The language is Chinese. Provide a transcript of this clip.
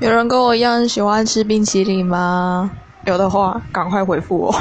有人跟我一样喜欢吃冰淇淋吗？有的话赶快回复我。